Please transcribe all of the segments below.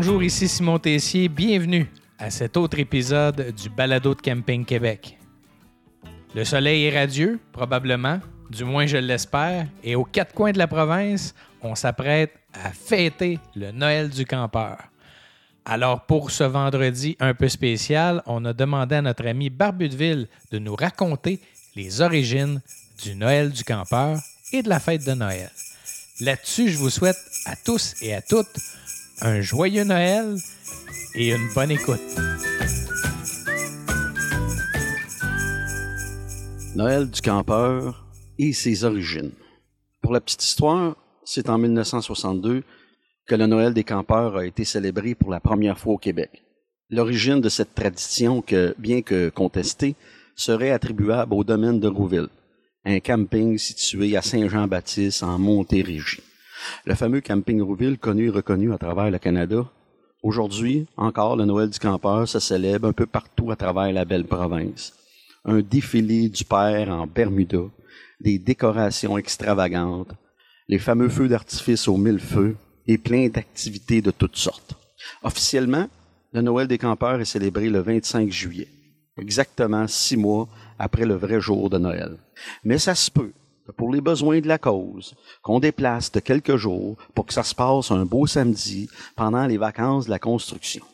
Bonjour, ici Simon Tessier. Bienvenue à cet autre épisode du Balado de Camping Québec. Le soleil est radieux, probablement, du moins je l'espère, et aux quatre coins de la province, on s'apprête à fêter le Noël du campeur. Alors pour ce vendredi un peu spécial, on a demandé à notre ami Barbudeville de nous raconter les origines du Noël du campeur et de la fête de Noël. Là-dessus, je vous souhaite à tous et à toutes un joyeux Noël et une bonne écoute. Noël du campeur et ses origines. Pour la petite histoire, c'est en 1962 que le Noël des campeurs a été célébré pour la première fois au Québec. L'origine de cette tradition, que, bien que contestée, serait attribuable au domaine de Rouville, un camping situé à Saint-Jean-Baptiste en Montérégie. Le fameux camping Rouville, connu et reconnu à travers le Canada. Aujourd'hui, encore, le Noël du campeur se célèbre un peu partout à travers la belle province. Un défilé du père en Bermuda, des décorations extravagantes, les fameux feux d'artifice aux mille feux et plein d'activités de toutes sortes. Officiellement, le Noël des campeurs est célébré le 25 juillet, exactement six mois après le vrai jour de Noël. Mais ça se peut pour les besoins de la cause, qu'on déplace de quelques jours pour que ça se passe un beau samedi pendant les vacances de la construction.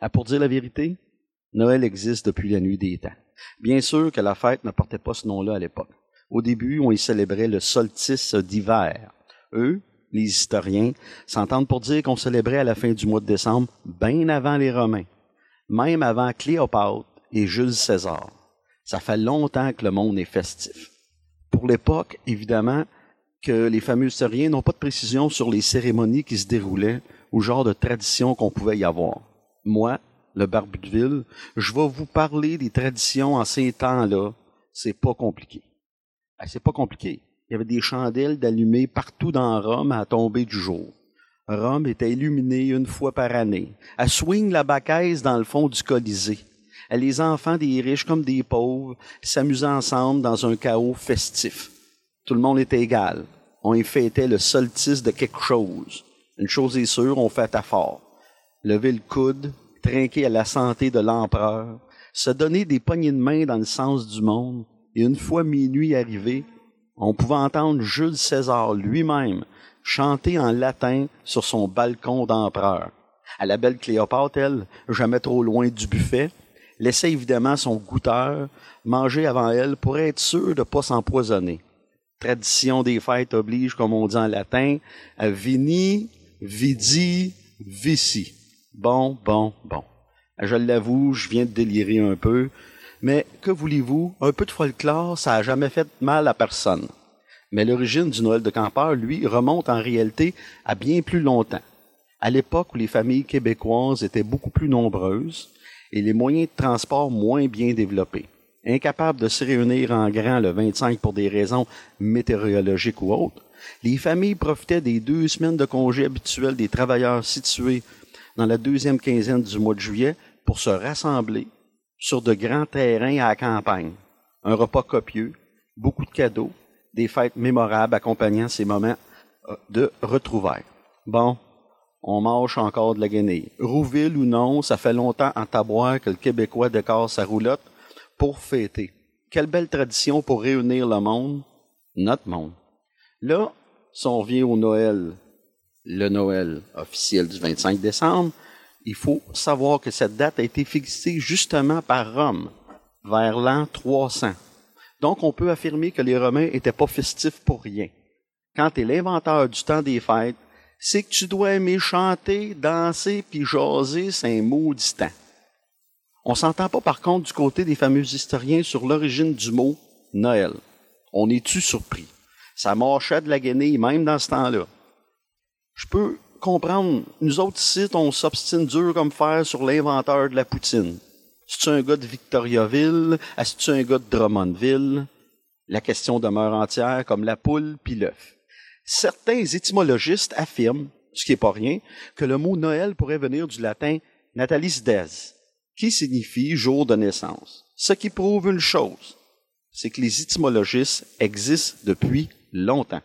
À pour dire la vérité, Noël existe depuis la nuit des temps. Bien sûr que la fête ne portait pas ce nom-là à l'époque. Au début, on y célébrait le solstice d'hiver. Eux, les historiens, s'entendent pour dire qu'on célébrait à la fin du mois de décembre, bien avant les Romains, même avant Cléopâtre et Jules César. Ça fait longtemps que le monde est festif. Pour l'époque, évidemment, que les fameux historiens n'ont pas de précision sur les cérémonies qui se déroulaient ou genre de traditions qu'on pouvait y avoir. Moi, le barbu de ville, je vais vous parler des traditions en ces temps-là. C'est pas compliqué. C'est pas compliqué. Il y avait des chandelles d'allumées partout dans Rome à tomber du jour. Rome était illuminée une fois par année. À swing la bacaise dans le fond du Colisée. Les enfants des riches comme des pauvres s'amusaient ensemble dans un chaos festif. Tout le monde était égal. On y fêtait le solstice de quelque chose. Une chose est sûre, on fait à fort. Lever le coude, trinquer à la santé de l'empereur, se donner des poignées de main dans le sens du monde, et une fois minuit arrivé, on pouvait entendre Jules César lui-même chanter en latin sur son balcon d'empereur. À la belle Cléopâtre, elle, jamais trop loin du buffet, laissait évidemment son goûteur manger avant elle pour être sûr de ne pas s'empoisonner. Tradition des fêtes oblige, comme on dit en latin, à vini, vidi, vici. Bon, bon, bon. Je l'avoue, je viens de délirer un peu, mais que voulez-vous, un peu de folklore, ça n'a jamais fait mal à personne. Mais l'origine du Noël de campeur, lui, remonte en réalité à bien plus longtemps. À l'époque où les familles québécoises étaient beaucoup plus nombreuses et les moyens de transport moins bien développés. Incapables de se réunir en grand le 25 pour des raisons météorologiques ou autres, les familles profitaient des deux semaines de congé habituels des travailleurs situés dans la deuxième quinzaine du mois de juillet pour se rassembler sur de grands terrains à la campagne. Un repas copieux, beaucoup de cadeaux, des fêtes mémorables accompagnant ces moments euh, de retrouvailles. Bon, on mange encore de la guenille. Rouville ou non, ça fait longtemps en taboire que le Québécois décore sa roulotte pour fêter. Quelle belle tradition pour réunir le monde, notre monde. Là, si on revient au Noël, le Noël officiel du 25 décembre, il faut savoir que cette date a été fixée justement par Rome, vers l'an 300. Donc, on peut affirmer que les Romains n'étaient pas festifs pour rien. Quand tu es l'inventeur du temps des fêtes, c'est que tu dois aimer chanter, danser, puis jaser, c'est un maudit temps. On s'entend pas par contre du côté des fameux historiens sur l'origine du mot Noël. On est-tu surpris? Ça marchait de la guenille même dans ce temps-là. Je peux comprendre, nous autres ici, on s'obstine dur comme fer sur l'inventeur de la poutine. C'est-tu un gars de Victoriaville? Est-ce-tu un gars de Drummondville? La question demeure entière comme la poule puis l'œuf. Certains étymologistes affirment, ce qui n'est pas rien, que le mot Noël pourrait venir du latin natalis des, qui signifie jour de naissance. Ce qui prouve une chose, c'est que les étymologistes existent depuis longtemps.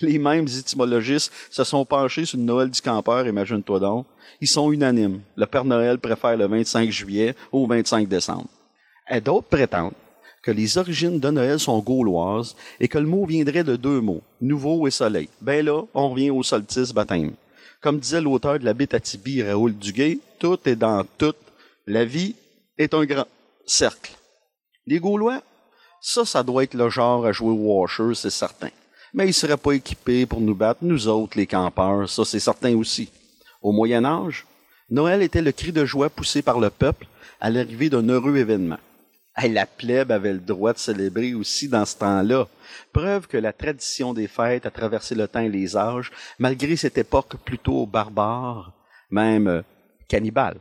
Les mêmes étymologistes se sont penchés sur le Noël du campeur, imagine-toi donc. Ils sont unanimes. Le Père Noël préfère le 25 juillet au 25 décembre. Et d'autres prétendent que les origines de Noël sont gauloises et que le mot viendrait de deux mots, nouveau et soleil. Ben là, on revient au solstice baptême. Comme disait l'auteur de la Bétatibi, Raoul Duguay, tout est dans tout. La vie est un grand cercle. Les Gaulois, ça, ça doit être le genre à jouer au washer, c'est certain. Mais ils seraient pas équipés pour nous battre, nous autres, les campeurs, ça c'est certain aussi. Au Moyen Âge, Noël était le cri de joie poussé par le peuple à l'arrivée d'un heureux événement. La plèbe avait le droit de célébrer aussi dans ce temps-là. Preuve que la tradition des fêtes a traversé le temps et les âges, malgré cette époque plutôt barbare, même euh, cannibale.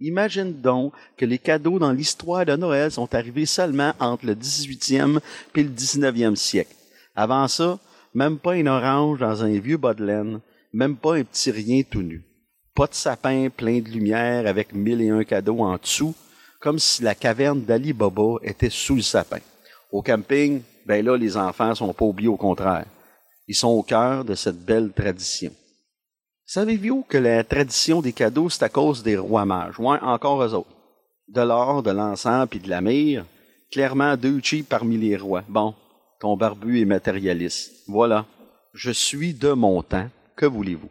Imagine donc que les cadeaux dans l'histoire de Noël sont arrivés seulement entre le 18e et le 19e siècle. Avant ça, même pas une orange dans un vieux bas même pas un petit rien tout nu. Pas de sapin plein de lumière avec mille et un cadeaux en dessous, comme si la caverne d'Ali Baba était sous le sapin. Au camping, ben là, les enfants sont pas oubliés, au contraire. Ils sont au cœur de cette belle tradition. Savez-vous que la tradition des cadeaux, c'est à cause des rois mages? Ouais, encore eux autres. De l'or, de l'encens puis de la myrrhe. Clairement, deux parmi les rois. Bon, ton barbu est matérialiste. Voilà. Je suis de mon temps. Que voulez-vous?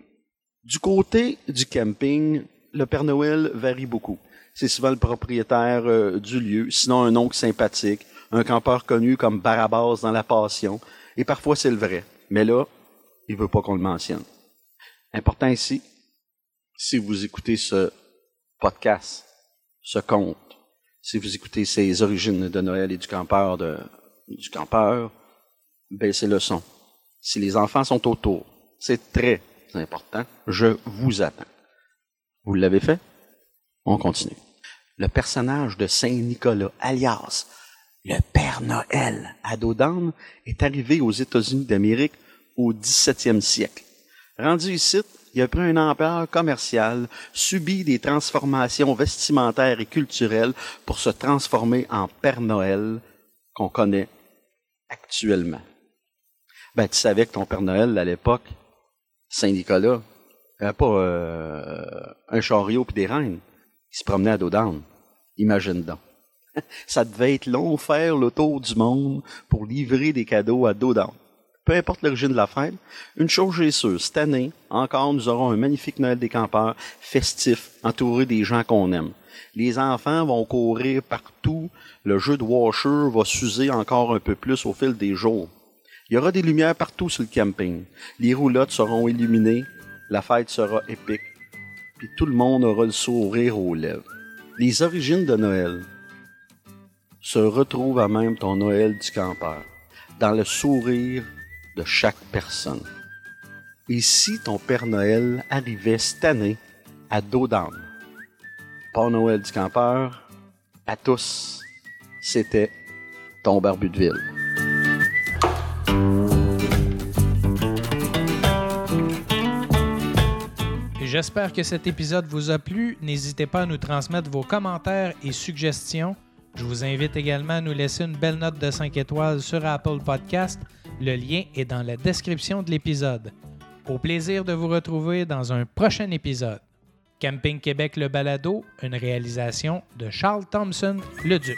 Du côté du camping, le Père Noël varie beaucoup. C'est souvent le propriétaire euh, du lieu, sinon un oncle sympathique, un campeur connu comme Barabbas dans La Passion, et parfois c'est le vrai. Mais là, il veut pas qu'on le mentionne. Important ici, si vous écoutez ce podcast, ce conte, si vous écoutez ces origines de Noël et du campeur, de, du campeur, baissez le son. Si les enfants sont autour, c'est très important. Je vous attends. Vous l'avez fait? On continue. Le personnage de Saint Nicolas, alias le Père Noël à Dodan, est arrivé aux États-Unis d'Amérique au 17e siècle. Rendu ici, il a pris une ampleur commerciale, subi des transformations vestimentaires et culturelles pour se transformer en Père Noël qu'on connaît actuellement. Ben, tu savais que ton Père Noël, à l'époque, Saint-Nicolas, n'avait pas euh, un chariot puis des reines. Il se promenait à dos Imagine donc. Ça devait être long faire le tour du monde pour livrer des cadeaux à dos peu importe l'origine de la fête, une chose est sûre, cette année, encore, nous aurons un magnifique Noël des campeurs, festif, entouré des gens qu'on aime. Les enfants vont courir partout, le jeu de washer va s'user encore un peu plus au fil des jours. Il y aura des lumières partout sur le camping. Les roulottes seront illuminées, la fête sera épique, puis tout le monde aura le sourire aux lèvres. Les origines de Noël se retrouvent à même ton Noël du campeur, dans le sourire de chaque personne. Et si ton Père Noël arrivait cette année à dos d'âne? Père Noël du campeur, à tous, c'était ton barbu de ville. J'espère que cet épisode vous a plu. N'hésitez pas à nous transmettre vos commentaires et suggestions. Je vous invite également à nous laisser une belle note de 5 étoiles sur Apple Podcast le lien est dans la description de l'épisode. Au plaisir de vous retrouver dans un prochain épisode. Camping Québec Le Balado, une réalisation de Charles Thompson, le Duc.